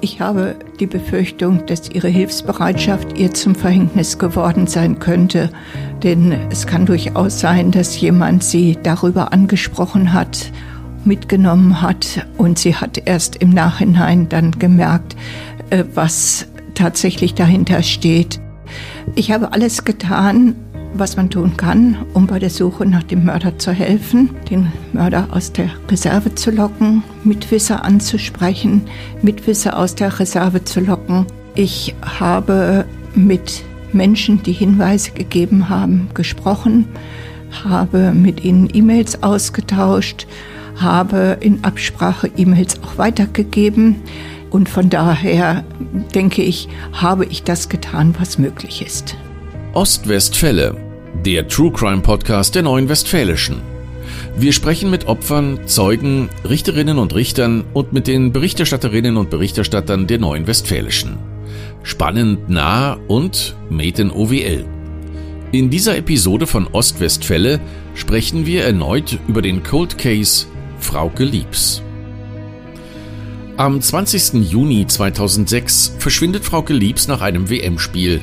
Ich habe die Befürchtung, dass ihre Hilfsbereitschaft ihr zum Verhängnis geworden sein könnte. Denn es kann durchaus sein, dass jemand sie darüber angesprochen hat, mitgenommen hat und sie hat erst im Nachhinein dann gemerkt, äh, was tatsächlich dahinter steht. Ich habe alles getan, was man tun kann, um bei der Suche nach dem Mörder zu helfen, den Mörder aus der Reserve zu locken, Mitwisser anzusprechen, Mitwisser aus der Reserve zu locken. Ich habe mit Menschen, die Hinweise gegeben haben, gesprochen, habe mit ihnen E-Mails ausgetauscht, habe in Absprache E-Mails auch weitergegeben. Und von daher denke ich, habe ich das getan, was möglich ist. Ostwestfälle, der True Crime Podcast der Neuen Westfälischen. Wir sprechen mit Opfern, Zeugen, Richterinnen und Richtern und mit den Berichterstatterinnen und Berichterstattern der Neuen Westfälischen. Spannend nah und made in OWL. In dieser Episode von Ostwestfälle sprechen wir erneut über den Cold Case Frauke Liebs. Am 20. Juni 2006 verschwindet Frauke Liebs nach einem WM-Spiel.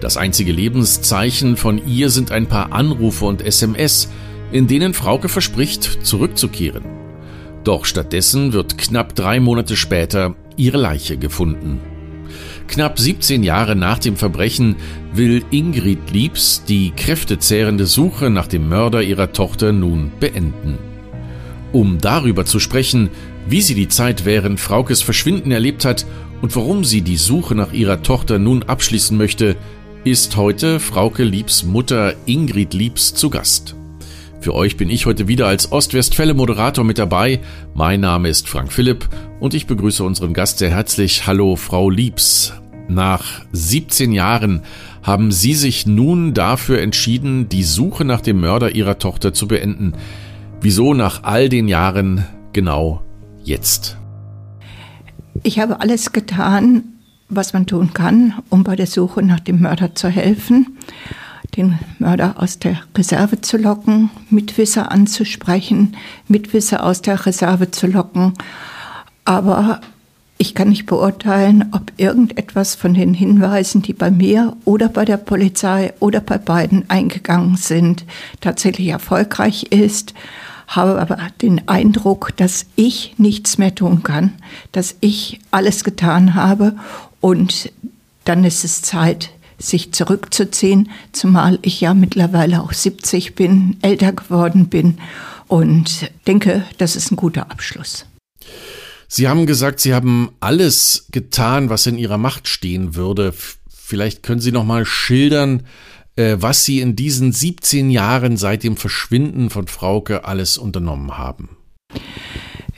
Das einzige Lebenszeichen von ihr sind ein paar Anrufe und SMS, in denen Frauke verspricht, zurückzukehren. Doch stattdessen wird knapp drei Monate später ihre Leiche gefunden. Knapp 17 Jahre nach dem Verbrechen will Ingrid Liebs die kräftezehrende Suche nach dem Mörder ihrer Tochter nun beenden. Um darüber zu sprechen, wie sie die Zeit während Fraukes Verschwinden erlebt hat und warum sie die Suche nach ihrer Tochter nun abschließen möchte, ist heute Frauke Liebs Mutter Ingrid Liebs zu Gast. Für euch bin ich heute wieder als Ostwestfälle Moderator mit dabei. Mein Name ist Frank Philipp und ich begrüße unseren Gast sehr herzlich. Hallo, Frau Liebs. Nach 17 Jahren haben Sie sich nun dafür entschieden, die Suche nach dem Mörder Ihrer Tochter zu beenden. Wieso nach all den Jahren genau jetzt? Ich habe alles getan, was man tun kann, um bei der Suche nach dem Mörder zu helfen, den Mörder aus der Reserve zu locken, Mitwisser anzusprechen, Mitwisser aus der Reserve zu locken. Aber ich kann nicht beurteilen, ob irgendetwas von den Hinweisen, die bei mir oder bei der Polizei oder bei beiden eingegangen sind, tatsächlich erfolgreich ist habe aber den Eindruck, dass ich nichts mehr tun kann, dass ich alles getan habe und dann ist es Zeit, sich zurückzuziehen, zumal ich ja mittlerweile auch 70 bin, älter geworden bin und denke, das ist ein guter Abschluss. Sie haben gesagt, Sie haben alles getan, was in Ihrer Macht stehen würde. Vielleicht können Sie noch mal schildern, äh, was Sie in diesen 17 Jahren seit dem Verschwinden von Frauke alles unternommen haben.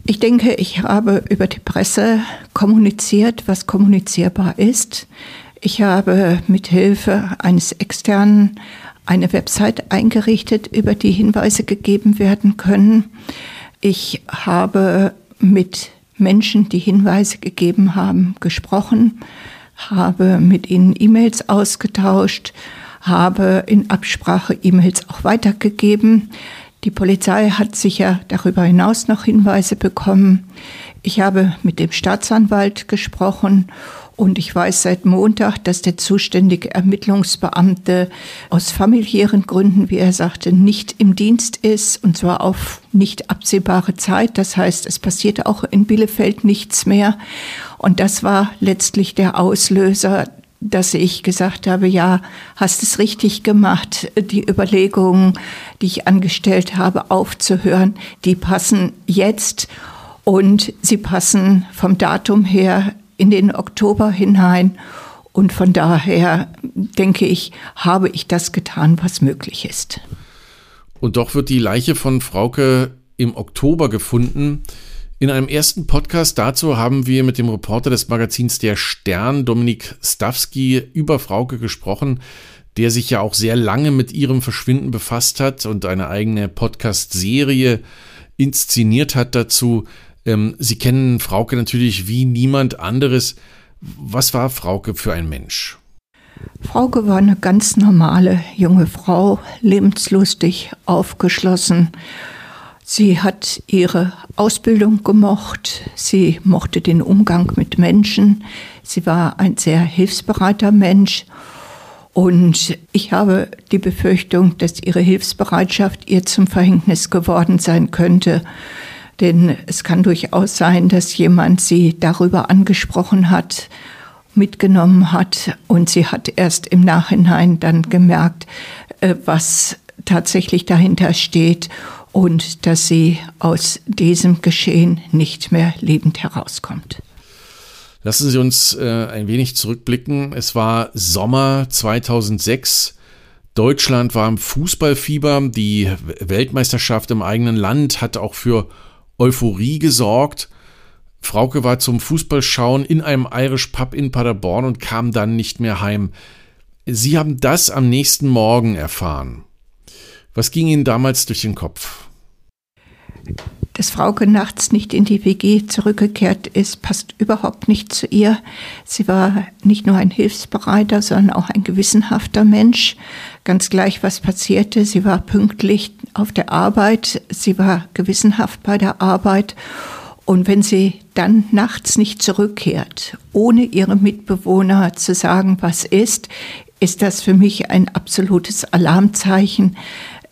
Ich denke, ich habe über die Presse kommuniziert, was kommunizierbar ist. Ich habe mit Hilfe eines externen eine Website eingerichtet, über die Hinweise gegeben werden können. Ich habe mit Menschen, die Hinweise gegeben haben, gesprochen, habe mit ihnen E-Mails ausgetauscht, habe in Absprache E-Mails auch weitergegeben. Die Polizei hat sicher darüber hinaus noch Hinweise bekommen. Ich habe mit dem Staatsanwalt gesprochen und ich weiß seit Montag, dass der zuständige Ermittlungsbeamte aus familiären Gründen, wie er sagte, nicht im Dienst ist und zwar auf nicht absehbare Zeit. Das heißt, es passiert auch in Bielefeld nichts mehr. Und das war letztlich der Auslöser, dass ich gesagt habe, ja, hast es richtig gemacht. Die Überlegungen, die ich angestellt habe, aufzuhören, die passen jetzt und sie passen vom Datum her in den Oktober hinein. Und von daher denke ich, habe ich das getan, was möglich ist. Und doch wird die Leiche von Frauke im Oktober gefunden. In einem ersten Podcast dazu haben wir mit dem Reporter des Magazins Der Stern, Dominik Stawski, über Frauke gesprochen, der sich ja auch sehr lange mit ihrem Verschwinden befasst hat und eine eigene Podcast-Serie inszeniert hat dazu. Ähm, Sie kennen Frauke natürlich wie niemand anderes. Was war Frauke für ein Mensch? Frauke war eine ganz normale junge Frau, lebenslustig, aufgeschlossen Sie hat ihre Ausbildung gemocht, sie mochte den Umgang mit Menschen, sie war ein sehr hilfsbereiter Mensch. Und ich habe die Befürchtung, dass ihre Hilfsbereitschaft ihr zum Verhängnis geworden sein könnte. Denn es kann durchaus sein, dass jemand sie darüber angesprochen hat, mitgenommen hat. Und sie hat erst im Nachhinein dann gemerkt, äh, was tatsächlich dahinter steht und dass sie aus diesem Geschehen nicht mehr lebend herauskommt. Lassen Sie uns äh, ein wenig zurückblicken. Es war Sommer 2006. Deutschland war im Fußballfieber. Die Weltmeisterschaft im eigenen Land hat auch für Euphorie gesorgt. Frauke war zum Fußballschauen in einem Irish Pub in Paderborn und kam dann nicht mehr heim. Sie haben das am nächsten Morgen erfahren. Was ging Ihnen damals durch den Kopf? Dass Frauke nachts nicht in die WG zurückgekehrt ist, passt überhaupt nicht zu ihr. Sie war nicht nur ein hilfsbereiter, sondern auch ein gewissenhafter Mensch. Ganz gleich, was passierte. Sie war pünktlich auf der Arbeit. Sie war gewissenhaft bei der Arbeit. Und wenn sie dann nachts nicht zurückkehrt, ohne ihre Mitbewohner zu sagen, was ist, ist das für mich ein absolutes Alarmzeichen.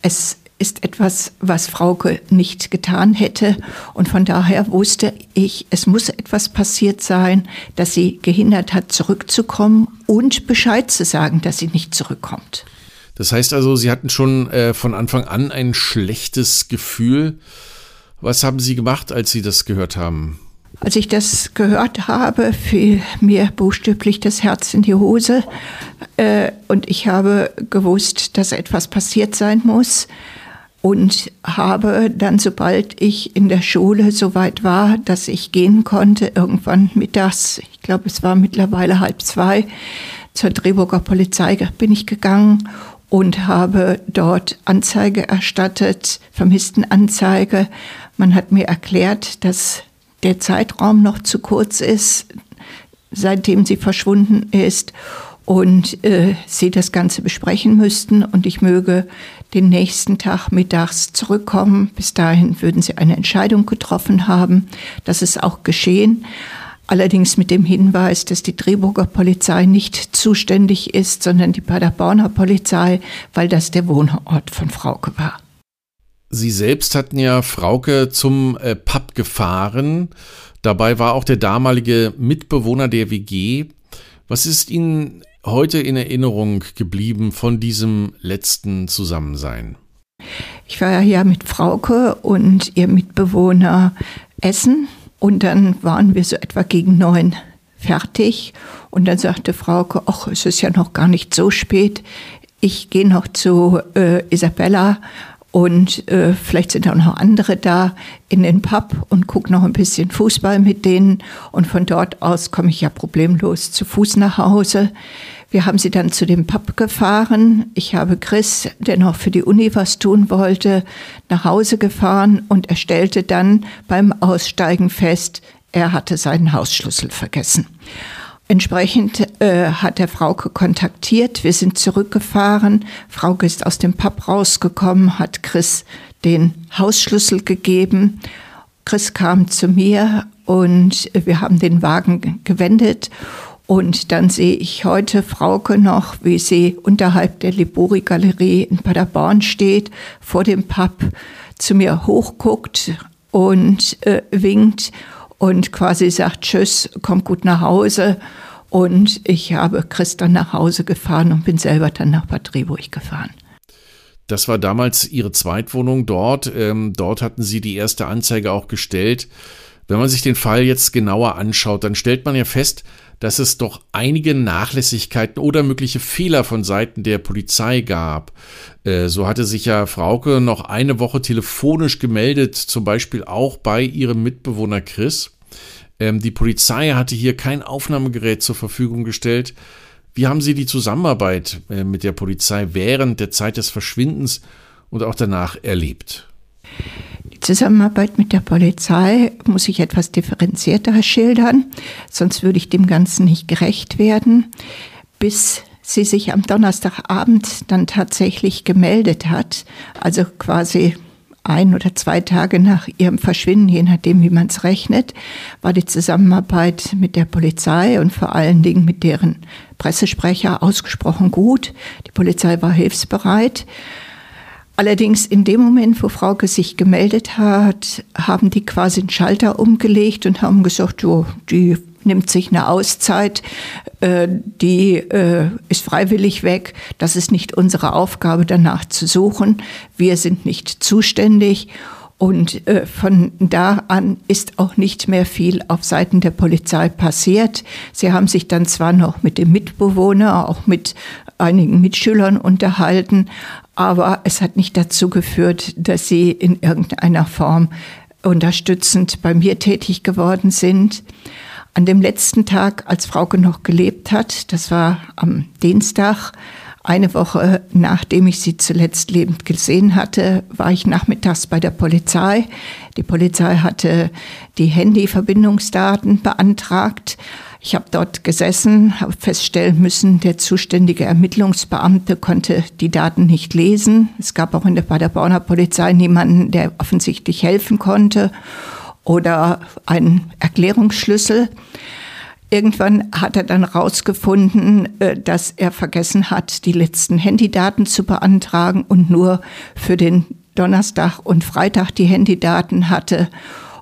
Es ist etwas, was Frauke nicht getan hätte. Und von daher wusste ich, es muss etwas passiert sein, das sie gehindert hat, zurückzukommen und Bescheid zu sagen, dass sie nicht zurückkommt. Das heißt also, Sie hatten schon äh, von Anfang an ein schlechtes Gefühl. Was haben Sie gemacht, als Sie das gehört haben? Als ich das gehört habe, fiel mir buchstäblich das Herz in die Hose. Äh, und ich habe gewusst, dass etwas passiert sein muss und habe dann, sobald ich in der Schule so weit war, dass ich gehen konnte, irgendwann mittags, ich glaube es war mittlerweile halb zwei, zur Drehburger Polizei bin ich gegangen und habe dort Anzeige erstattet, Vermisstenanzeige. Man hat mir erklärt, dass der Zeitraum noch zu kurz ist, seitdem sie verschwunden ist und äh, sie das Ganze besprechen müssten und ich möge den nächsten Tag mittags zurückkommen. Bis dahin würden sie eine Entscheidung getroffen haben. Das ist auch geschehen. Allerdings mit dem Hinweis, dass die Drehburger Polizei nicht zuständig ist, sondern die Paderborner Polizei, weil das der Wohnort von Frauke war. Sie selbst hatten ja Frauke zum äh, Pub gefahren. Dabei war auch der damalige Mitbewohner der WG. Was ist Ihnen heute in Erinnerung geblieben von diesem letzten Zusammensein? Ich war ja mit Frauke und ihr Mitbewohner essen und dann waren wir so etwa gegen neun fertig und dann sagte Frauke, ach, es ist ja noch gar nicht so spät, ich gehe noch zu äh, Isabella und äh, vielleicht sind auch noch andere da in den Pub und gucke noch ein bisschen Fußball mit denen. Und von dort aus komme ich ja problemlos zu Fuß nach Hause. Wir haben sie dann zu dem Pub gefahren. Ich habe Chris, der noch für die Uni was tun wollte, nach Hause gefahren und er stellte dann beim Aussteigen fest, er hatte seinen Hausschlüssel vergessen. Entsprechend äh, hat er Frauke kontaktiert. Wir sind zurückgefahren. Frauke ist aus dem Pub rausgekommen, hat Chris den Hausschlüssel gegeben. Chris kam zu mir und wir haben den Wagen gewendet. Und dann sehe ich heute Frauke noch, wie sie unterhalb der Libori-Galerie in Paderborn steht, vor dem Pub, zu mir hochguckt und äh, winkt und quasi sagt, tschüss, komm gut nach Hause. Und ich habe Chris dann nach Hause gefahren und bin selber dann nach Bad Driburg gefahren. Das war damals Ihre Zweitwohnung dort. Ähm, dort hatten Sie die erste Anzeige auch gestellt. Wenn man sich den Fall jetzt genauer anschaut, dann stellt man ja fest, dass es doch einige Nachlässigkeiten oder mögliche Fehler von Seiten der Polizei gab. Äh, so hatte sich ja Frauke noch eine Woche telefonisch gemeldet, zum Beispiel auch bei ihrem Mitbewohner Chris. Ähm, die Polizei hatte hier kein Aufnahmegerät zur Verfügung gestellt. Wie haben Sie die Zusammenarbeit äh, mit der Polizei während der Zeit des Verschwindens und auch danach erlebt? Die Zusammenarbeit mit der Polizei muss ich etwas differenzierter schildern, sonst würde ich dem Ganzen nicht gerecht werden. Bis sie sich am Donnerstagabend dann tatsächlich gemeldet hat, also quasi ein oder zwei Tage nach ihrem Verschwinden, je nachdem, wie man es rechnet, war die Zusammenarbeit mit der Polizei und vor allen Dingen mit deren Pressesprecher ausgesprochen gut. Die Polizei war hilfsbereit. Allerdings in dem Moment, wo Frauke sich gemeldet hat, haben die quasi einen Schalter umgelegt und haben gesagt, jo, die nimmt sich eine Auszeit, äh, die äh, ist freiwillig weg. Das ist nicht unsere Aufgabe, danach zu suchen. Wir sind nicht zuständig. Und äh, von da an ist auch nicht mehr viel auf Seiten der Polizei passiert. Sie haben sich dann zwar noch mit dem Mitbewohner, auch mit einigen Mitschülern unterhalten, aber es hat nicht dazu geführt, dass sie in irgendeiner Form unterstützend bei mir tätig geworden sind. An dem letzten Tag, als Frauke noch gelebt hat, das war am Dienstag, eine Woche nachdem ich sie zuletzt lebend gesehen hatte, war ich nachmittags bei der Polizei. Die Polizei hatte die Handyverbindungsdaten beantragt ich habe dort gesessen, habe feststellen müssen, der zuständige Ermittlungsbeamte konnte die Daten nicht lesen. Es gab auch in der Paderborner Polizei niemanden, der offensichtlich helfen konnte oder einen Erklärungsschlüssel. Irgendwann hat er dann herausgefunden, äh, dass er vergessen hat, die letzten Handydaten zu beantragen und nur für den Donnerstag und Freitag die Handydaten hatte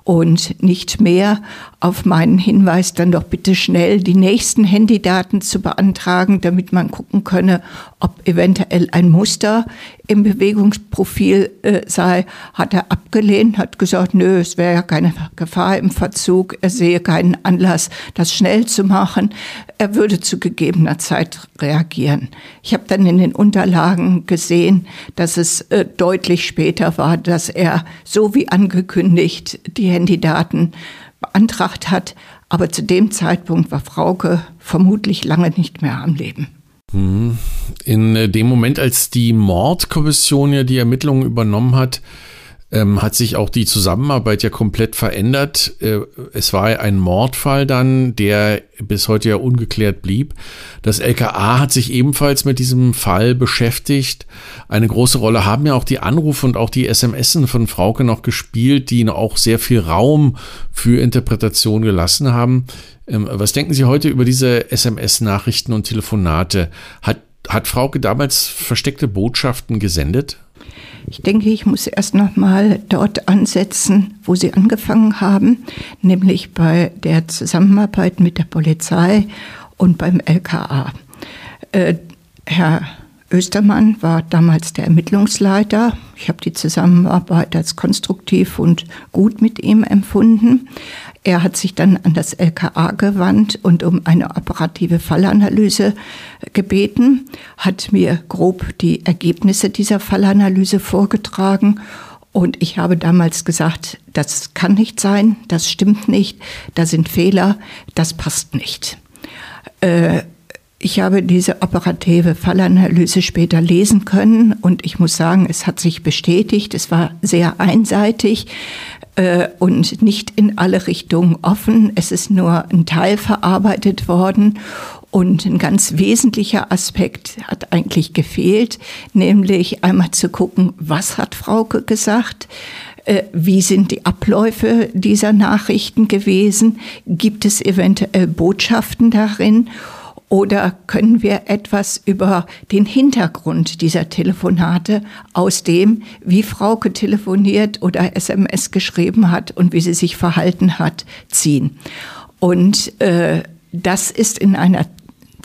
und nicht mehr auf meinen Hinweis dann doch bitte schnell die nächsten Handydaten zu beantragen, damit man gucken könne, ob eventuell ein Muster im Bewegungsprofil äh, sei, hat er abgelehnt, hat gesagt, nö, es wäre ja keine Gefahr im Verzug, er sehe keinen Anlass, das schnell zu machen, er würde zu gegebener Zeit reagieren. Ich habe dann in den Unterlagen gesehen, dass es äh, deutlich später war, dass er so wie angekündigt die Handydaten beantragt hat, aber zu dem Zeitpunkt war Frauke vermutlich lange nicht mehr am Leben. Mhm. In dem Moment, als die Mordkommission ja die Ermittlungen übernommen hat, ähm, hat sich auch die Zusammenarbeit ja komplett verändert. Äh, es war ein Mordfall dann, der bis heute ja ungeklärt blieb. Das LKA hat sich ebenfalls mit diesem Fall beschäftigt. Eine große Rolle haben ja auch die Anrufe und auch die SMS von Frauke noch gespielt, die auch sehr viel Raum für Interpretation gelassen haben. Ähm, was denken Sie heute über diese SMS-Nachrichten und Telefonate? Hat, hat Frauke damals versteckte Botschaften gesendet? Ich denke, ich muss erst noch mal dort ansetzen, wo Sie angefangen haben, nämlich bei der Zusammenarbeit mit der Polizei und beim LKA. Äh, Herr Östermann war damals der Ermittlungsleiter. Ich habe die Zusammenarbeit als konstruktiv und gut mit ihm empfunden. Er hat sich dann an das LKA gewandt und um eine operative Fallanalyse gebeten, hat mir grob die Ergebnisse dieser Fallanalyse vorgetragen und ich habe damals gesagt, das kann nicht sein, das stimmt nicht, da sind Fehler, das passt nicht. Äh, ich habe diese operative Fallanalyse später lesen können und ich muss sagen, es hat sich bestätigt. Es war sehr einseitig äh, und nicht in alle Richtungen offen. Es ist nur ein Teil verarbeitet worden und ein ganz wesentlicher Aspekt hat eigentlich gefehlt, nämlich einmal zu gucken, was hat Frauke gesagt, äh, wie sind die Abläufe dieser Nachrichten gewesen, gibt es eventuell Botschaften darin oder können wir etwas über den Hintergrund dieser Telefonate aus dem, wie Frauke telefoniert oder SMS geschrieben hat und wie sie sich verhalten hat, ziehen? Und äh, das ist in einer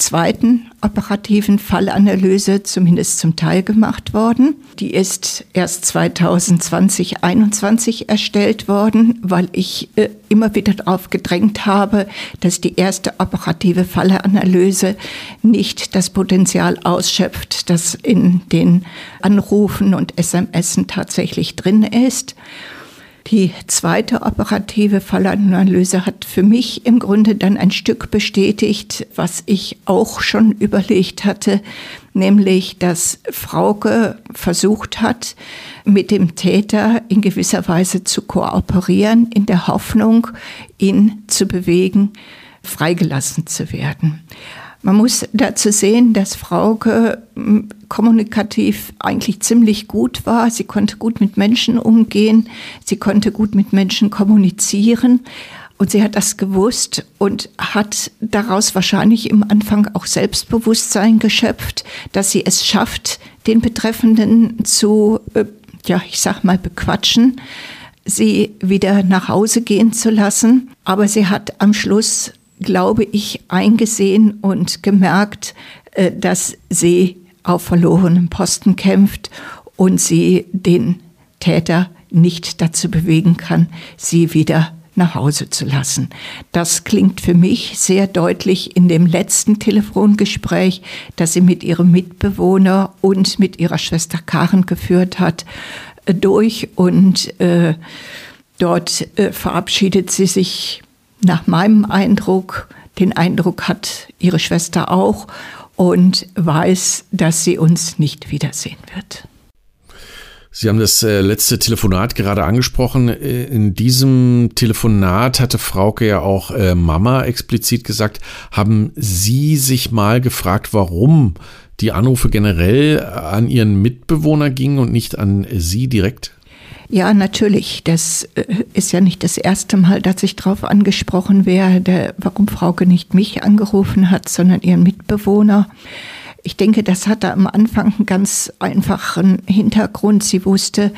zweiten operativen Fallanalyse zumindest zum Teil gemacht worden. Die ist erst 2020, 2021 erstellt worden, weil ich äh, immer wieder darauf gedrängt habe, dass die erste operative Fallanalyse nicht das Potenzial ausschöpft, das in den Anrufen und SMS tatsächlich drin ist. Die zweite operative Fallanalyse hat für mich im Grunde dann ein Stück bestätigt, was ich auch schon überlegt hatte, nämlich dass Frauke versucht hat, mit dem Täter in gewisser Weise zu kooperieren, in der Hoffnung, ihn zu bewegen, freigelassen zu werden. Man muss dazu sehen, dass Frauke hm, kommunikativ eigentlich ziemlich gut war. Sie konnte gut mit Menschen umgehen. Sie konnte gut mit Menschen kommunizieren. Und sie hat das gewusst und hat daraus wahrscheinlich im Anfang auch Selbstbewusstsein geschöpft, dass sie es schafft, den Betreffenden zu, äh, ja, ich sag mal, bequatschen, sie wieder nach Hause gehen zu lassen. Aber sie hat am Schluss glaube ich, eingesehen und gemerkt, äh, dass sie auf verlorenem Posten kämpft und sie den Täter nicht dazu bewegen kann, sie wieder nach Hause zu lassen. Das klingt für mich sehr deutlich in dem letzten Telefongespräch, das sie mit ihrem Mitbewohner und mit ihrer Schwester Karen geführt hat, äh, durch und äh, dort äh, verabschiedet sie sich nach meinem Eindruck, den Eindruck hat ihre Schwester auch und weiß, dass sie uns nicht wiedersehen wird. Sie haben das äh, letzte Telefonat gerade angesprochen. Äh, in diesem Telefonat hatte Frauke ja auch äh, Mama explizit gesagt. Haben Sie sich mal gefragt, warum die Anrufe generell an Ihren Mitbewohner gingen und nicht an Sie direkt? Ja, natürlich. Das äh, ist ja nicht das erste Mal, dass ich darauf angesprochen werde, warum Frauke nicht mich angerufen hat, sondern ihren Mitbewohner. Ich denke, das hatte am Anfang einen ganz einfachen Hintergrund. Sie wusste,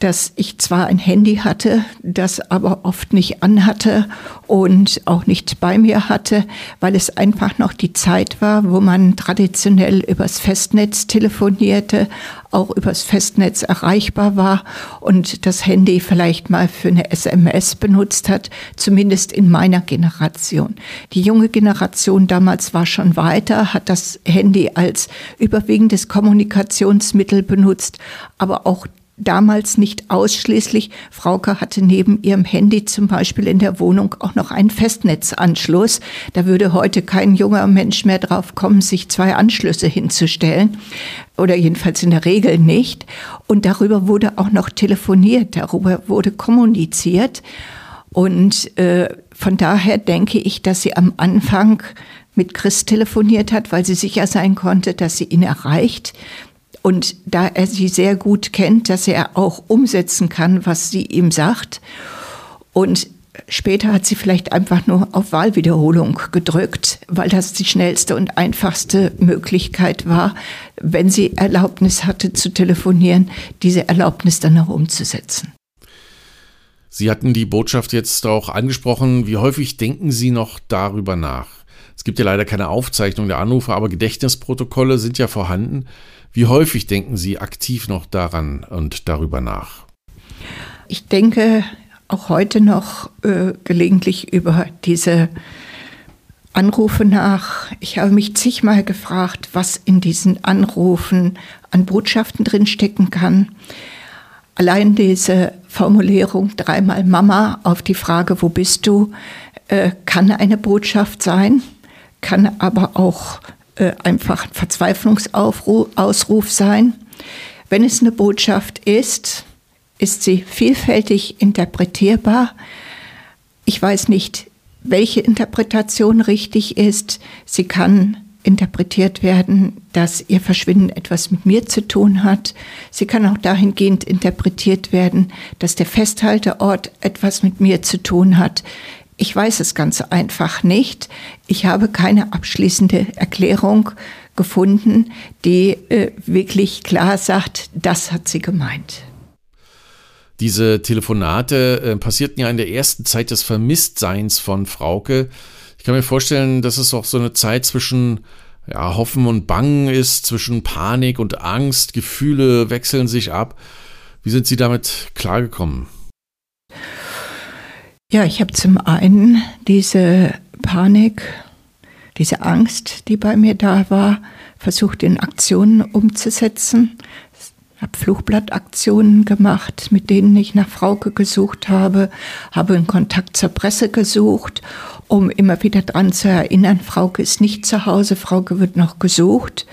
dass ich zwar ein Handy hatte, das aber oft nicht anhatte und auch nicht bei mir hatte, weil es einfach noch die Zeit war, wo man traditionell übers Festnetz telefonierte, auch übers Festnetz erreichbar war und das Handy vielleicht mal für eine SMS benutzt hat, zumindest in meiner Generation. Die junge Generation damals war schon weiter, hat das Handy als überwiegendes Kommunikationsmittel benutzt, aber auch damals nicht ausschließlich. Frauke hatte neben ihrem Handy zum Beispiel in der Wohnung auch noch einen Festnetzanschluss. Da würde heute kein junger Mensch mehr drauf kommen, sich zwei Anschlüsse hinzustellen. Oder jedenfalls in der Regel nicht. Und darüber wurde auch noch telefoniert, darüber wurde kommuniziert. Und äh, von daher denke ich, dass sie am Anfang mit Chris telefoniert hat, weil sie sicher sein konnte, dass sie ihn erreicht. Und da er sie sehr gut kennt, dass er auch umsetzen kann, was sie ihm sagt. Und später hat sie vielleicht einfach nur auf Wahlwiederholung gedrückt, weil das die schnellste und einfachste Möglichkeit war, wenn sie Erlaubnis hatte zu telefonieren, diese Erlaubnis dann auch umzusetzen. Sie hatten die Botschaft jetzt auch angesprochen. Wie häufig denken Sie noch darüber nach? Es gibt ja leider keine Aufzeichnung der Anrufe, aber Gedächtnisprotokolle sind ja vorhanden. Wie häufig denken Sie aktiv noch daran und darüber nach? Ich denke auch heute noch äh, gelegentlich über diese Anrufe nach. Ich habe mich zigmal gefragt, was in diesen Anrufen an Botschaften drinstecken kann. Allein diese Formulierung dreimal Mama auf die Frage, wo bist du, äh, kann eine Botschaft sein, kann aber auch äh, einfach ein Verzweiflungsausruf sein. Wenn es eine Botschaft ist, ist sie vielfältig interpretierbar. Ich weiß nicht, welche Interpretation richtig ist. Sie kann interpretiert werden, dass ihr Verschwinden etwas mit mir zu tun hat. Sie kann auch dahingehend interpretiert werden, dass der Festhalteort etwas mit mir zu tun hat. Ich weiß es ganz einfach nicht. Ich habe keine abschließende Erklärung gefunden, die äh, wirklich klar sagt, das hat sie gemeint. Diese Telefonate äh, passierten ja in der ersten Zeit des Vermisstseins von Frauke. Ich kann mir vorstellen, dass es auch so eine Zeit zwischen ja, Hoffen und Bangen ist, zwischen Panik und Angst. Gefühle wechseln sich ab. Wie sind Sie damit klargekommen? Ja, ich habe zum einen diese Panik, diese Angst, die bei mir da war, versucht in Aktionen umzusetzen. Ich habe Fluchblattaktionen gemacht, mit denen ich nach Frauke gesucht habe, habe einen Kontakt zur Presse gesucht, um immer wieder daran zu erinnern, Frauke ist nicht zu Hause, Frauke wird noch gesucht.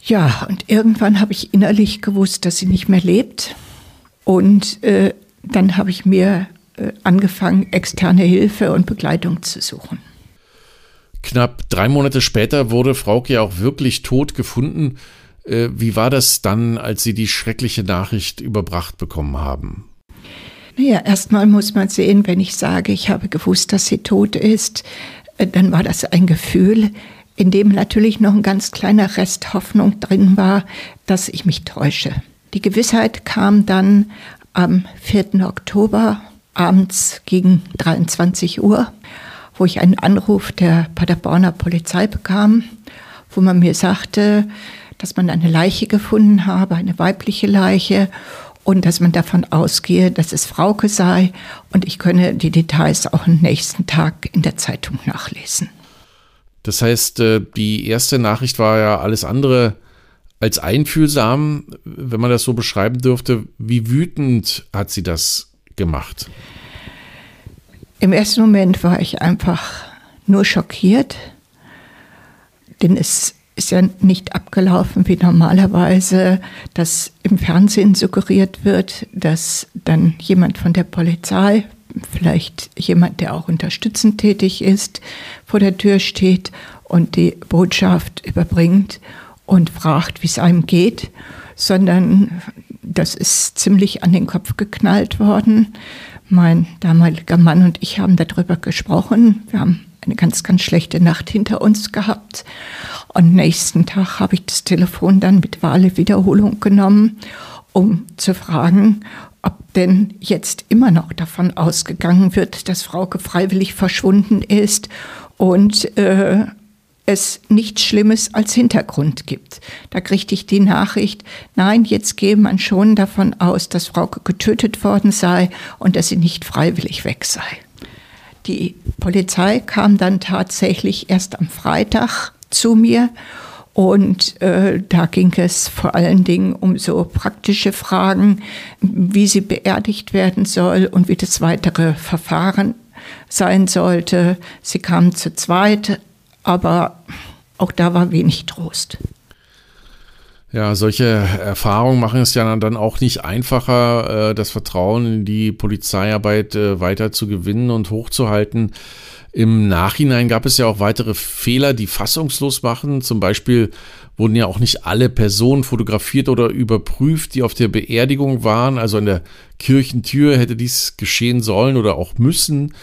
Ja, und irgendwann habe ich innerlich gewusst, dass sie nicht mehr lebt. Und äh, dann habe ich mir angefangen, externe Hilfe und Begleitung zu suchen. Knapp drei Monate später wurde Frauke ja auch wirklich tot gefunden. Äh, wie war das dann, als Sie die schreckliche Nachricht überbracht bekommen haben? Naja, erstmal muss man sehen, wenn ich sage, ich habe gewusst, dass sie tot ist, äh, dann war das ein Gefühl, in dem natürlich noch ein ganz kleiner Rest Hoffnung drin war, dass ich mich täusche. Die Gewissheit kam dann am 4. Oktober abends gegen 23 Uhr, wo ich einen Anruf der Paderborner Polizei bekam, wo man mir sagte, dass man eine Leiche gefunden habe, eine weibliche Leiche und dass man davon ausgehe, dass es Frauke sei und ich könne die Details auch am nächsten Tag in der Zeitung nachlesen. Das heißt, äh, die erste Nachricht war ja alles andere als einfühlsam, wenn man das so beschreiben dürfte. Wie wütend hat sie das gemacht? Im ersten Moment war ich einfach nur schockiert, denn es ist ja nicht abgelaufen wie normalerweise, dass im Fernsehen suggeriert wird, dass dann jemand von der Polizei, vielleicht jemand, der auch unterstützend tätig ist, vor der Tür steht und die Botschaft überbringt und fragt, wie es einem geht, sondern das ist ziemlich an den Kopf geknallt worden. Mein damaliger Mann und ich haben darüber gesprochen. Wir haben eine ganz, ganz schlechte Nacht hinter uns gehabt. Und nächsten Tag habe ich das Telefon dann mit Wale Wiederholung genommen, um zu fragen, ob denn jetzt immer noch davon ausgegangen wird, dass Frauke freiwillig verschwunden ist und äh, es nichts Schlimmes als Hintergrund gibt. Da kriegte ich die Nachricht, nein, jetzt gehe man schon davon aus, dass Frauke getötet worden sei und dass sie nicht freiwillig weg sei. Die Polizei kam dann tatsächlich erst am Freitag zu mir und äh, da ging es vor allen Dingen um so praktische Fragen, wie sie beerdigt werden soll und wie das weitere Verfahren sein sollte. Sie kamen zu zweit, aber auch da war wenig Trost. Ja, solche Erfahrungen machen es ja dann auch nicht einfacher, äh, das Vertrauen in die Polizeiarbeit äh, weiter zu gewinnen und hochzuhalten. Im Nachhinein gab es ja auch weitere Fehler, die fassungslos machen. Zum Beispiel wurden ja auch nicht alle Personen fotografiert oder überprüft, die auf der Beerdigung waren. Also an der Kirchentür hätte dies geschehen sollen oder auch müssen.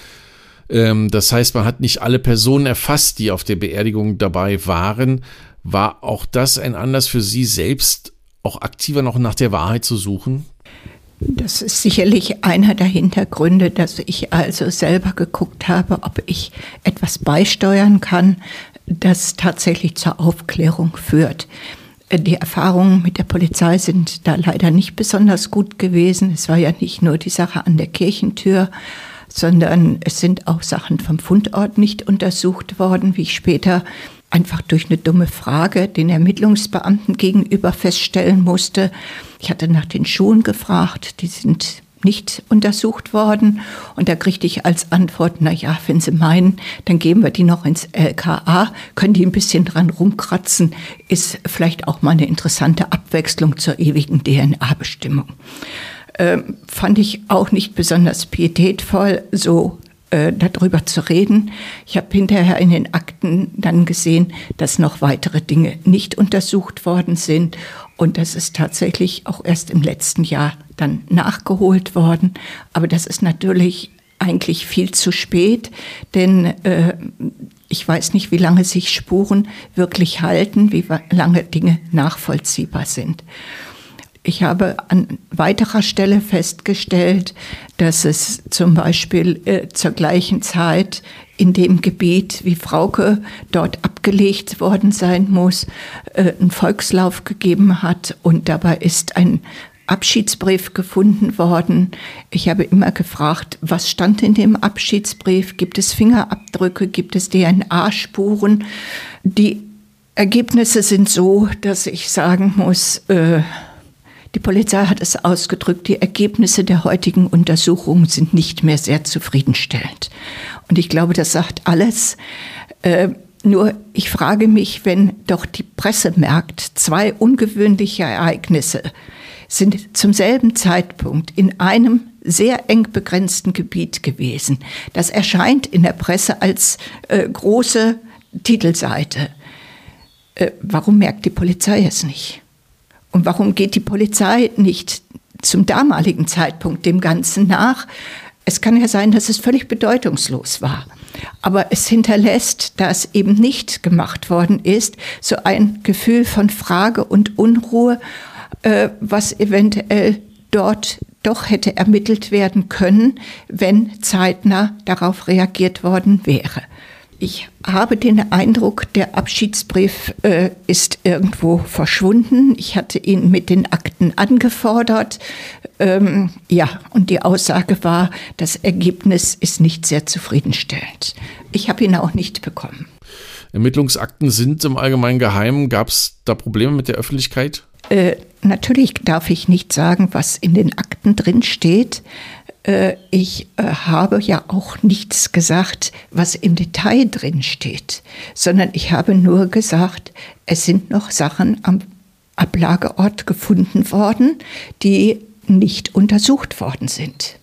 Ähm, das heißt, man hat nicht alle Personen erfasst, die auf der Beerdigung dabei waren. War auch das ein Anlass für Sie selbst, auch aktiver noch nach der Wahrheit zu suchen? Das ist sicherlich einer der Hintergründe, dass ich also selber geguckt habe, ob ich etwas beisteuern kann, das tatsächlich zur Aufklärung führt. Die Erfahrungen mit der Polizei sind da leider nicht besonders gut gewesen. Es war ja nicht nur die Sache an der Kirchentür, sondern es sind auch Sachen vom Fundort nicht untersucht worden, wie ich später einfach durch eine dumme Frage den Ermittlungsbeamten gegenüber feststellen musste. Ich hatte nach den Schuhen gefragt, die sind nicht untersucht worden. Und da kriegte ich als Antwort, na ja, wenn Sie meinen, dann geben wir die noch ins LKA, können die ein bisschen dran rumkratzen, ist vielleicht auch mal eine interessante Abwechslung zur ewigen DNA-Bestimmung. Ähm, fand ich auch nicht besonders pietätvoll, so äh, darüber zu reden. Ich habe hinterher in den Akten dann gesehen, dass noch weitere Dinge nicht untersucht worden sind und das ist tatsächlich auch erst im letzten Jahr dann nachgeholt worden. Aber das ist natürlich eigentlich viel zu spät, denn äh, ich weiß nicht, wie lange sich Spuren wirklich halten, wie lange Dinge nachvollziehbar sind. Ich habe an weiterer Stelle festgestellt, dass es zum Beispiel äh, zur gleichen Zeit in dem Gebiet, wie Frauke dort abgelegt worden sein muss, äh, einen Volkslauf gegeben hat und dabei ist ein Abschiedsbrief gefunden worden. Ich habe immer gefragt, was stand in dem Abschiedsbrief? Gibt es Fingerabdrücke? Gibt es DNA-Spuren? Die Ergebnisse sind so, dass ich sagen muss, äh, die Polizei hat es ausgedrückt, die Ergebnisse der heutigen Untersuchungen sind nicht mehr sehr zufriedenstellend. Und ich glaube, das sagt alles. Äh, nur ich frage mich, wenn doch die Presse merkt, zwei ungewöhnliche Ereignisse sind zum selben Zeitpunkt in einem sehr eng begrenzten Gebiet gewesen. Das erscheint in der Presse als äh, große Titelseite. Äh, warum merkt die Polizei es nicht? Und warum geht die Polizei nicht zum damaligen Zeitpunkt dem Ganzen nach? Es kann ja sein, dass es völlig bedeutungslos war. Aber es hinterlässt, da es eben nicht gemacht worden ist, so ein Gefühl von Frage und Unruhe, äh, was eventuell dort doch hätte ermittelt werden können, wenn zeitnah darauf reagiert worden wäre. Ich habe den Eindruck, der Abschiedsbrief äh, ist irgendwo verschwunden. Ich hatte ihn mit den Akten angefordert. Ähm, ja, und die Aussage war, das Ergebnis ist nicht sehr zufriedenstellend. Ich habe ihn auch nicht bekommen. Ermittlungsakten sind im Allgemeinen geheim. Gab es da Probleme mit der Öffentlichkeit? Äh, natürlich darf ich nicht sagen, was in den Akten drin steht. Äh, ich äh, habe ja auch nichts gesagt, was im Detail drin steht, sondern ich habe nur gesagt, es sind noch Sachen am Ablageort gefunden worden, die nicht untersucht worden sind.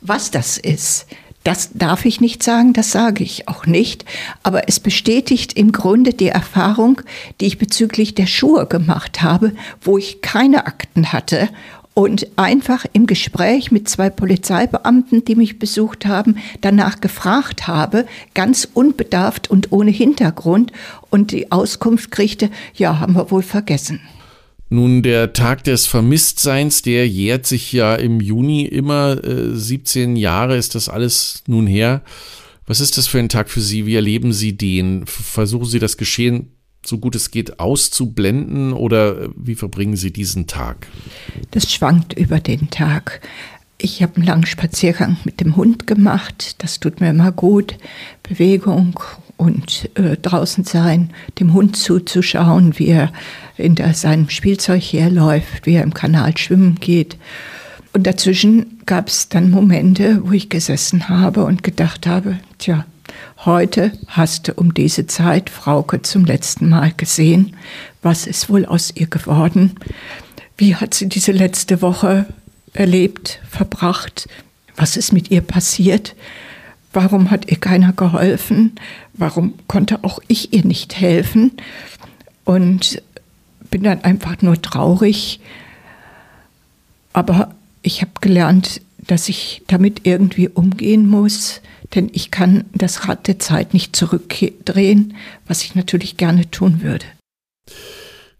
Was das ist, das darf ich nicht sagen, das sage ich auch nicht. Aber es bestätigt im Grunde die Erfahrung, die ich bezüglich der Schuhe gemacht habe, wo ich keine Akten hatte und einfach im Gespräch mit zwei Polizeibeamten, die mich besucht haben, danach gefragt habe, ganz unbedarft und ohne Hintergrund und die Auskunft kriegte, ja, haben wir wohl vergessen. Nun, der Tag des Vermisstseins, der jährt sich ja im Juni immer. Äh, 17 Jahre ist das alles nun her. Was ist das für ein Tag für Sie? Wie erleben Sie den? Versuchen Sie das Geschehen so gut es geht auszublenden oder wie verbringen Sie diesen Tag? Das schwankt über den Tag. Ich habe einen langen Spaziergang mit dem Hund gemacht. Das tut mir immer gut. Bewegung und äh, draußen sein, dem Hund zuzuschauen, wie er in der, seinem Spielzeug herläuft, wie er im Kanal schwimmen geht. Und dazwischen gab es dann Momente, wo ich gesessen habe und gedacht habe, tja, Heute hast du um diese Zeit Frauke zum letzten Mal gesehen. Was ist wohl aus ihr geworden? Wie hat sie diese letzte Woche erlebt, verbracht? Was ist mit ihr passiert? Warum hat ihr keiner geholfen? Warum konnte auch ich ihr nicht helfen? Und bin dann einfach nur traurig. Aber ich habe gelernt, dass ich damit irgendwie umgehen muss, denn ich kann das Rad der Zeit nicht zurückdrehen, was ich natürlich gerne tun würde.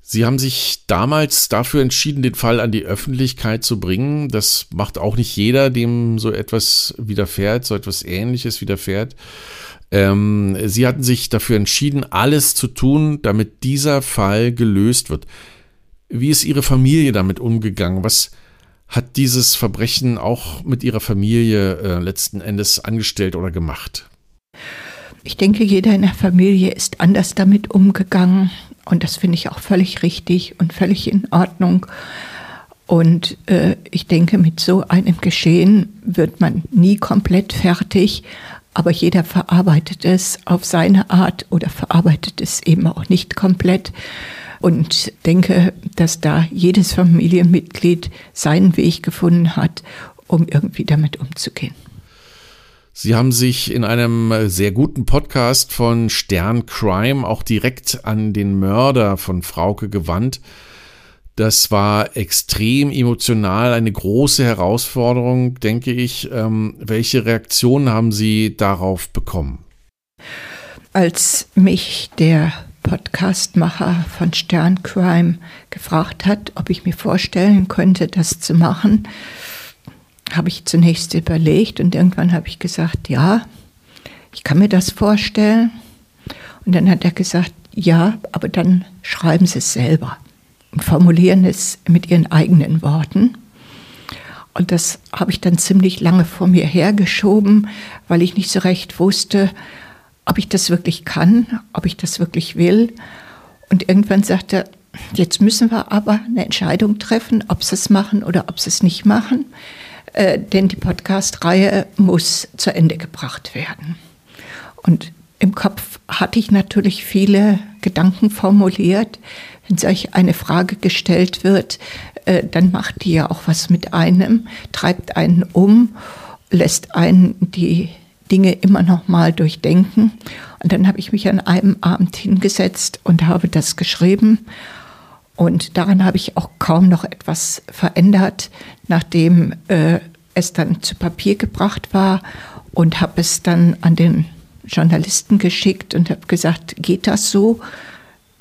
Sie haben sich damals dafür entschieden, den Fall an die Öffentlichkeit zu bringen. Das macht auch nicht jeder, dem so etwas widerfährt, so etwas Ähnliches widerfährt. Ähm, Sie hatten sich dafür entschieden, alles zu tun, damit dieser Fall gelöst wird. Wie ist Ihre Familie damit umgegangen? Was, hat dieses Verbrechen auch mit ihrer Familie äh, letzten Endes angestellt oder gemacht? Ich denke, jeder in der Familie ist anders damit umgegangen und das finde ich auch völlig richtig und völlig in Ordnung. Und äh, ich denke, mit so einem Geschehen wird man nie komplett fertig, aber jeder verarbeitet es auf seine Art oder verarbeitet es eben auch nicht komplett und denke, dass da jedes Familienmitglied seinen Weg gefunden hat, um irgendwie damit umzugehen. Sie haben sich in einem sehr guten Podcast von Stern Crime auch direkt an den Mörder von Frauke gewandt. Das war extrem emotional, eine große Herausforderung, denke ich. Ähm, welche Reaktionen haben Sie darauf bekommen? Als mich der Podcastmacher von Sterncrime gefragt hat, ob ich mir vorstellen könnte, das zu machen, habe ich zunächst überlegt und irgendwann habe ich gesagt, ja, ich kann mir das vorstellen. Und dann hat er gesagt, ja, aber dann schreiben Sie es selber und formulieren es mit Ihren eigenen Worten. Und das habe ich dann ziemlich lange vor mir hergeschoben, weil ich nicht so recht wusste, ob ich das wirklich kann, ob ich das wirklich will. Und irgendwann sagte er, jetzt müssen wir aber eine Entscheidung treffen, ob sie es machen oder ob sie es nicht machen. Äh, denn die Podcast-Reihe muss zu Ende gebracht werden. Und im Kopf hatte ich natürlich viele Gedanken formuliert. Wenn solch eine Frage gestellt wird, äh, dann macht die ja auch was mit einem, treibt einen um, lässt einen die Dinge immer noch mal durchdenken. Und dann habe ich mich an einem Abend hingesetzt und habe das geschrieben. Und daran habe ich auch kaum noch etwas verändert, nachdem äh, es dann zu Papier gebracht war und habe es dann an den Journalisten geschickt und habe gesagt, geht das so?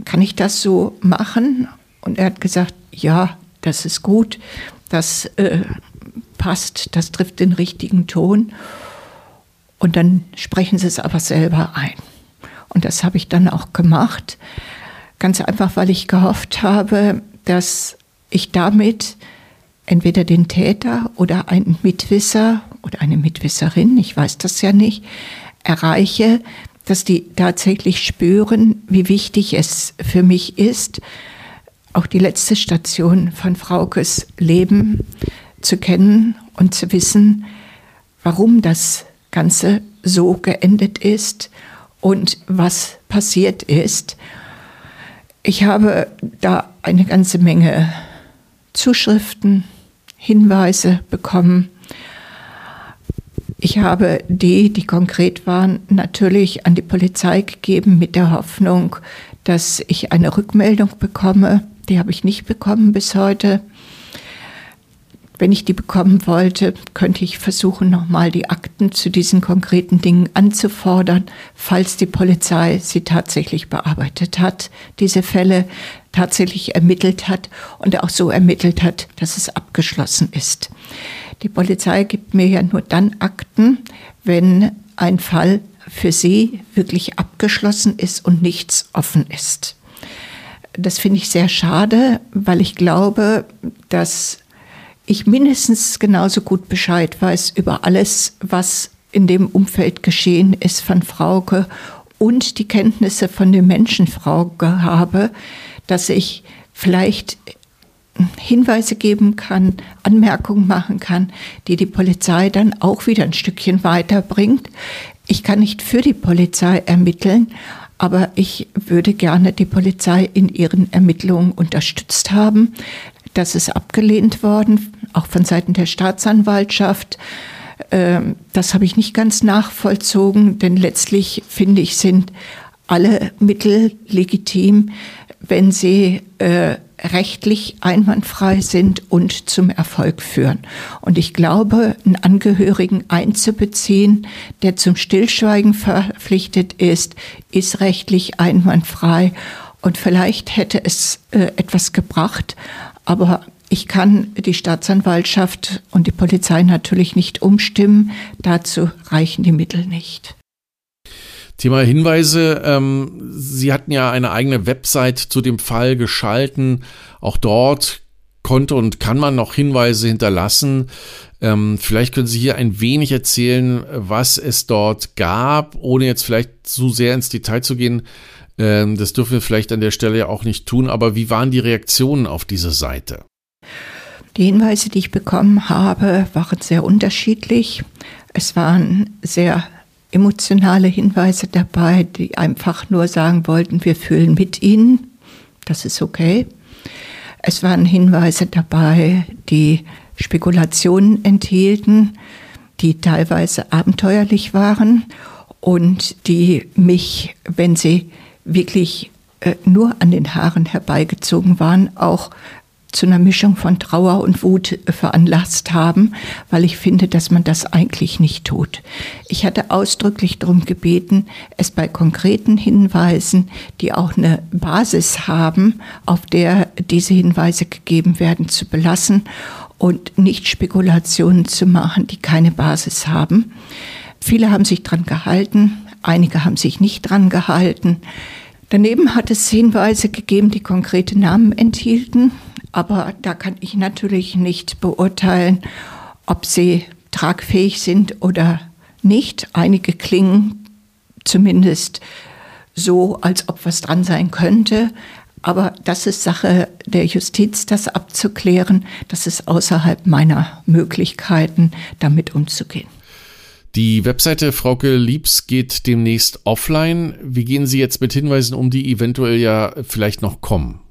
Kann ich das so machen? Und er hat gesagt, ja, das ist gut, das äh, passt, das trifft den richtigen Ton. Und dann sprechen Sie es aber selber ein. Und das habe ich dann auch gemacht. Ganz einfach, weil ich gehofft habe, dass ich damit entweder den Täter oder einen Mitwisser oder eine Mitwisserin, ich weiß das ja nicht, erreiche, dass die tatsächlich spüren, wie wichtig es für mich ist, auch die letzte Station von Fraukes Leben zu kennen und zu wissen, warum das Ganze so geendet ist und was passiert ist. Ich habe da eine ganze Menge Zuschriften, Hinweise bekommen. Ich habe die, die konkret waren, natürlich an die Polizei gegeben mit der Hoffnung, dass ich eine Rückmeldung bekomme. Die habe ich nicht bekommen bis heute. Wenn ich die bekommen wollte, könnte ich versuchen, nochmal die Akten zu diesen konkreten Dingen anzufordern, falls die Polizei sie tatsächlich bearbeitet hat, diese Fälle tatsächlich ermittelt hat und auch so ermittelt hat, dass es abgeschlossen ist. Die Polizei gibt mir ja nur dann Akten, wenn ein Fall für sie wirklich abgeschlossen ist und nichts offen ist. Das finde ich sehr schade, weil ich glaube, dass ich mindestens genauso gut Bescheid weiß über alles, was in dem Umfeld geschehen ist von Frauke und die Kenntnisse von dem Menschen Frauke habe, dass ich vielleicht Hinweise geben kann, Anmerkungen machen kann, die die Polizei dann auch wieder ein Stückchen weiterbringt. Ich kann nicht für die Polizei ermitteln, aber ich würde gerne die Polizei in ihren Ermittlungen unterstützt haben. Das ist abgelehnt worden, auch von Seiten der Staatsanwaltschaft. Ähm, das habe ich nicht ganz nachvollzogen, denn letztlich finde ich, sind alle Mittel legitim, wenn sie äh, rechtlich einwandfrei sind und zum Erfolg führen. Und ich glaube, einen Angehörigen einzubeziehen, der zum Stillschweigen verpflichtet ist, ist rechtlich einwandfrei. Und vielleicht hätte es äh, etwas gebracht, aber ich kann die Staatsanwaltschaft und die Polizei natürlich nicht umstimmen. Dazu reichen die Mittel nicht. Thema Hinweise. Ähm, Sie hatten ja eine eigene Website zu dem Fall geschalten. Auch dort konnte und kann man noch Hinweise hinterlassen. Ähm, vielleicht können Sie hier ein wenig erzählen, was es dort gab, ohne jetzt vielleicht zu sehr ins Detail zu gehen. Ähm, das dürfen wir vielleicht an der Stelle ja auch nicht tun, aber wie waren die Reaktionen auf diese Seite? Die Hinweise, die ich bekommen habe, waren sehr unterschiedlich. Es waren sehr emotionale Hinweise dabei, die einfach nur sagen wollten, wir fühlen mit ihnen. Das ist okay. Es waren Hinweise dabei, die Spekulationen enthielten, die teilweise abenteuerlich waren und die mich, wenn sie wirklich äh, nur an den Haaren herbeigezogen waren, auch zu einer Mischung von Trauer und Wut äh, veranlasst haben, weil ich finde, dass man das eigentlich nicht tut. Ich hatte ausdrücklich darum gebeten, es bei konkreten Hinweisen, die auch eine Basis haben, auf der diese Hinweise gegeben werden, zu belassen und nicht Spekulationen zu machen, die keine Basis haben. Viele haben sich dran gehalten, einige haben sich nicht dran gehalten. Daneben hat es Hinweise gegeben, die konkrete Namen enthielten. Aber da kann ich natürlich nicht beurteilen, ob sie tragfähig sind oder nicht. Einige klingen zumindest so, als ob was dran sein könnte. Aber das ist Sache der Justiz, das abzuklären. Das ist außerhalb meiner Möglichkeiten, damit umzugehen. Die Webseite Frauke Liebs geht demnächst offline. Wie gehen Sie jetzt mit Hinweisen um, die eventuell ja vielleicht noch kommen?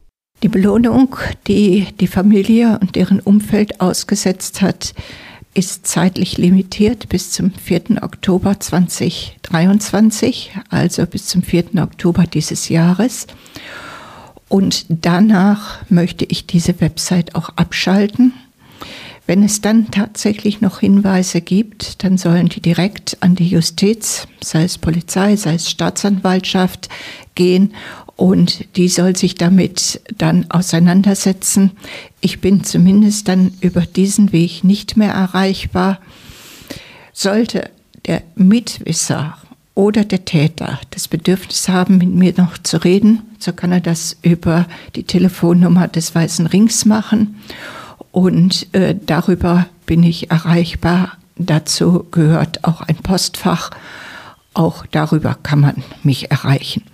Die Belohnung, die die Familie und deren Umfeld ausgesetzt hat, ist zeitlich limitiert bis zum 4. Oktober 2023, also bis zum 4. Oktober dieses Jahres. Und danach möchte ich diese Website auch abschalten. Wenn es dann tatsächlich noch Hinweise gibt, dann sollen die direkt an die Justiz, sei es Polizei, sei es Staatsanwaltschaft, gehen und die soll sich damit dann auseinandersetzen. Ich bin zumindest dann über diesen Weg nicht mehr erreichbar. Sollte der Mitwisser oder der Täter das Bedürfnis haben, mit mir noch zu reden, so kann er das über die Telefonnummer des Weißen Rings machen. Und äh, darüber bin ich erreichbar. Dazu gehört auch ein Postfach auch darüber kann man mich erreichen.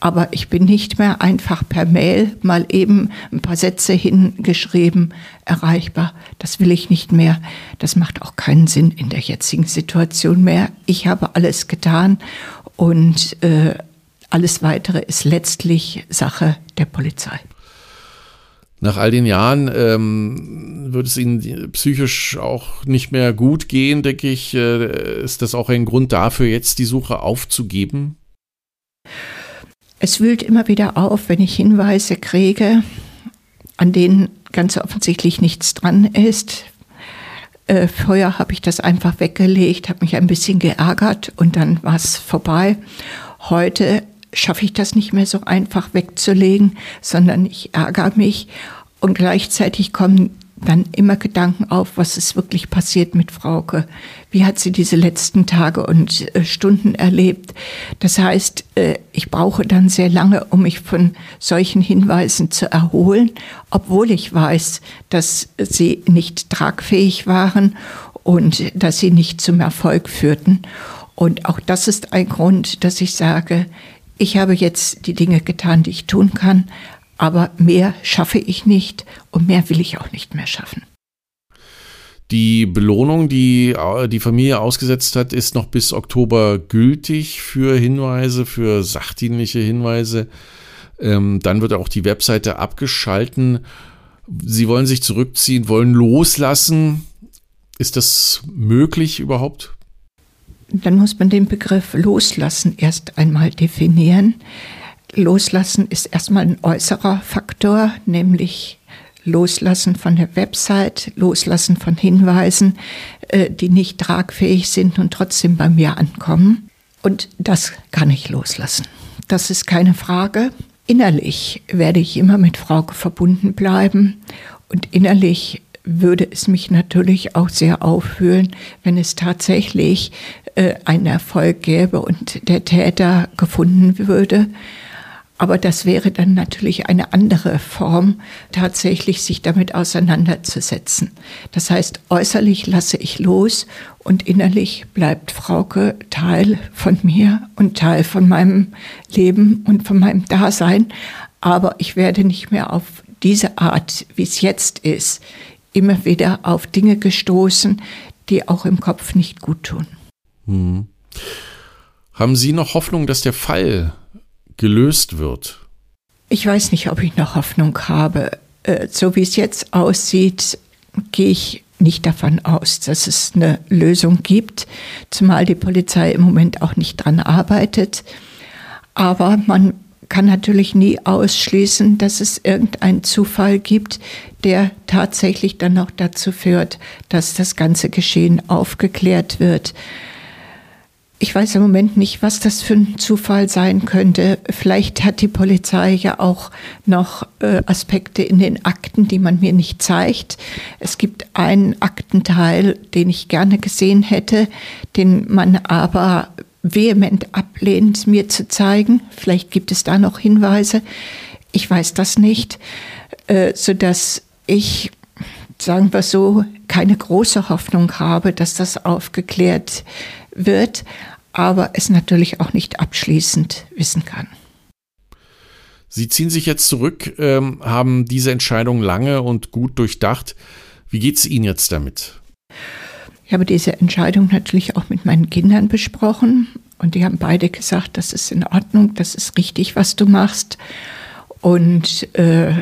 Aber ich bin nicht mehr einfach per Mail mal eben ein paar Sätze hingeschrieben erreichbar. Das will ich nicht mehr. Das macht auch keinen Sinn in der jetzigen Situation mehr. Ich habe alles getan und äh, alles Weitere ist letztlich Sache der Polizei. Nach all den Jahren ähm, wird es Ihnen psychisch auch nicht mehr gut gehen, denke ich. Äh, ist das auch ein Grund dafür, jetzt die Suche aufzugeben? Es wühlt immer wieder auf, wenn ich Hinweise kriege, an denen ganz offensichtlich nichts dran ist. Äh, vorher habe ich das einfach weggelegt, habe mich ein bisschen geärgert und dann war es vorbei. Heute schaffe ich das nicht mehr so einfach wegzulegen, sondern ich ärgere mich und gleichzeitig kommen dann immer Gedanken auf, was ist wirklich passiert mit Frauke? Wie hat sie diese letzten Tage und äh, Stunden erlebt? Das heißt, äh, ich brauche dann sehr lange, um mich von solchen Hinweisen zu erholen, obwohl ich weiß, dass sie nicht tragfähig waren und dass sie nicht zum Erfolg führten. Und auch das ist ein Grund, dass ich sage, ich habe jetzt die Dinge getan, die ich tun kann, aber mehr schaffe ich nicht und mehr will ich auch nicht mehr schaffen. Die Belohnung, die äh, die Familie ausgesetzt hat, ist noch bis Oktober gültig für Hinweise, für sachdienliche Hinweise. Ähm, dann wird auch die Webseite abgeschalten. Sie wollen sich zurückziehen, wollen loslassen. Ist das möglich überhaupt? Dann muss man den Begriff loslassen erst einmal definieren. Loslassen ist erstmal ein äußerer Faktor, nämlich Loslassen von der Website, Loslassen von Hinweisen, äh, die nicht tragfähig sind und trotzdem bei mir ankommen. Und das kann ich loslassen. Das ist keine Frage. Innerlich werde ich immer mit Frauke verbunden bleiben und innerlich würde es mich natürlich auch sehr auffühlen, wenn es tatsächlich äh, einen Erfolg gäbe und der Täter gefunden würde. Aber das wäre dann natürlich eine andere Form, tatsächlich sich damit auseinanderzusetzen. Das heißt, äußerlich lasse ich los und innerlich bleibt Frauke Teil von mir und Teil von meinem Leben und von meinem Dasein. Aber ich werde nicht mehr auf diese Art, wie es jetzt ist, immer wieder auf Dinge gestoßen, die auch im Kopf nicht gut tun. Hm. Haben Sie noch Hoffnung, dass der Fall gelöst wird? Ich weiß nicht, ob ich noch Hoffnung habe. Äh, so wie es jetzt aussieht, gehe ich nicht davon aus, dass es eine Lösung gibt, zumal die Polizei im Moment auch nicht dran arbeitet. Aber man kann natürlich nie ausschließen, dass es irgendeinen Zufall gibt, der tatsächlich dann noch dazu führt, dass das ganze Geschehen aufgeklärt wird. Ich weiß im Moment nicht, was das für ein Zufall sein könnte. Vielleicht hat die Polizei ja auch noch äh, Aspekte in den Akten, die man mir nicht zeigt. Es gibt einen Aktenteil, den ich gerne gesehen hätte, den man aber vehement ablehnt, mir zu zeigen. Vielleicht gibt es da noch Hinweise. Ich weiß das nicht, äh, sodass ich, sagen wir so, keine große Hoffnung habe, dass das aufgeklärt wird, aber es natürlich auch nicht abschließend wissen kann. Sie ziehen sich jetzt zurück, ähm, haben diese Entscheidung lange und gut durchdacht. Wie geht es Ihnen jetzt damit? Ich habe diese Entscheidung natürlich auch mit meinen Kindern besprochen und die haben beide gesagt, das ist in Ordnung, das ist richtig, was du machst. Und äh,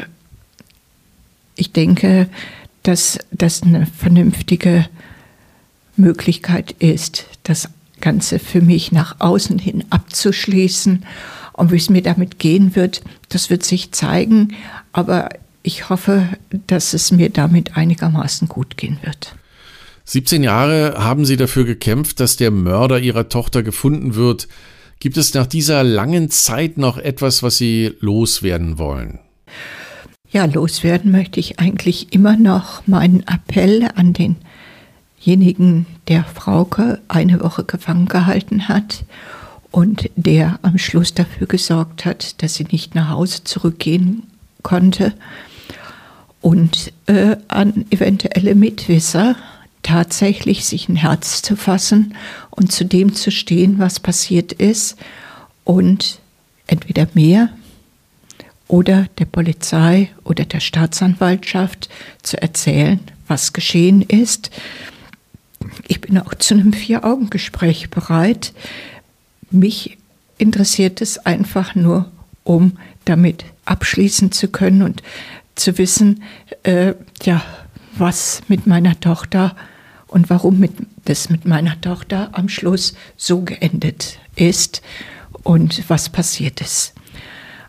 ich denke, dass das eine vernünftige Möglichkeit ist, das Ganze für mich nach außen hin abzuschließen. Und wie es mir damit gehen wird, das wird sich zeigen. Aber ich hoffe, dass es mir damit einigermaßen gut gehen wird. 17 Jahre haben Sie dafür gekämpft, dass der Mörder Ihrer Tochter gefunden wird. Gibt es nach dieser langen Zeit noch etwas, was Sie loswerden wollen? Ja, loswerden möchte ich eigentlich immer noch meinen Appell an denjenigen, der Frauke eine Woche gefangen gehalten hat und der am Schluss dafür gesorgt hat, dass sie nicht nach Hause zurückgehen konnte und äh, an eventuelle Mitwisser tatsächlich sich ein Herz zu fassen und zu dem zu stehen, was passiert ist und entweder mehr oder der Polizei oder der Staatsanwaltschaft zu erzählen, was geschehen ist. Ich bin auch zu einem Vier-Augen-Gespräch bereit. Mich interessiert es einfach nur, um damit abschließen zu können und zu wissen, äh, ja, was mit meiner Tochter und warum mit, das mit meiner Tochter am Schluss so geendet ist und was passiert ist.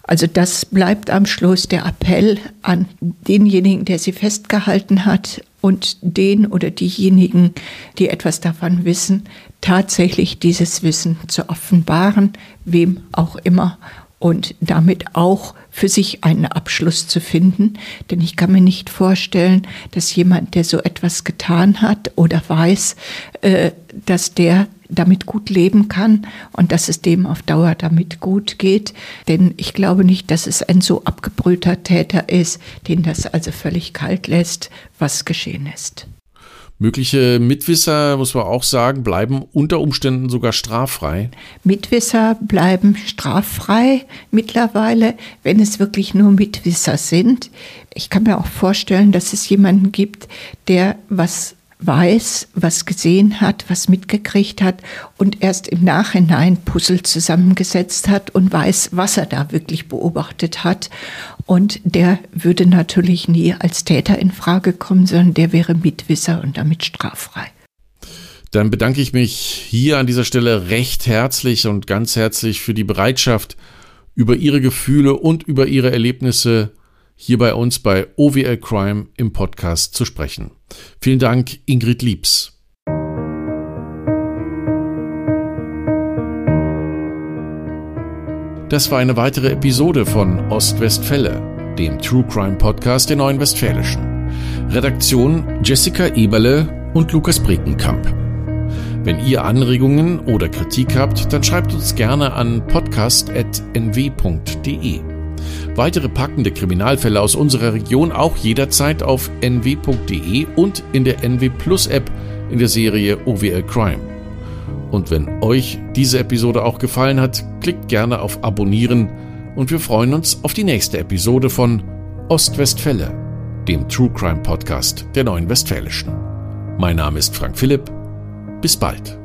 Also das bleibt am Schluss der Appell an denjenigen, der sie festgehalten hat und den oder diejenigen, die etwas davon wissen, tatsächlich dieses Wissen zu offenbaren, wem auch immer und damit auch für sich einen Abschluss zu finden. Denn ich kann mir nicht vorstellen, dass jemand, der so etwas getan hat oder weiß, äh, dass der damit gut leben kann und dass es dem auf Dauer damit gut geht. Denn ich glaube nicht, dass es ein so abgebrühter Täter ist, den das also völlig kalt lässt, was geschehen ist. Mögliche Mitwisser, muss man auch sagen, bleiben unter Umständen sogar straffrei. Mitwisser bleiben straffrei mittlerweile, wenn es wirklich nur Mitwisser sind. Ich kann mir auch vorstellen, dass es jemanden gibt, der was weiß, was gesehen hat, was mitgekriegt hat und erst im Nachhinein Puzzle zusammengesetzt hat und weiß, was er da wirklich beobachtet hat. Und der würde natürlich nie als Täter in Frage kommen, sondern der wäre Mitwisser und damit straffrei. Dann bedanke ich mich hier an dieser Stelle recht herzlich und ganz herzlich für die Bereitschaft, über Ihre Gefühle und über Ihre Erlebnisse hier bei uns bei OWL Crime im Podcast zu sprechen. Vielen Dank, Ingrid Liebs. Das war eine weitere Episode von Ostwestfälle, dem True Crime Podcast der Neuen Westfälischen. Redaktion Jessica Eberle und Lukas Brekenkamp. Wenn ihr Anregungen oder Kritik habt, dann schreibt uns gerne an podcast.nw.de. Weitere packende Kriminalfälle aus unserer Region auch jederzeit auf nw.de und in der NW Plus App in der Serie OWL Crime. Und wenn euch diese Episode auch gefallen hat, klickt gerne auf Abonnieren und wir freuen uns auf die nächste Episode von Ostwestfälle, dem True Crime Podcast der Neuen Westfälischen. Mein Name ist Frank Philipp. Bis bald.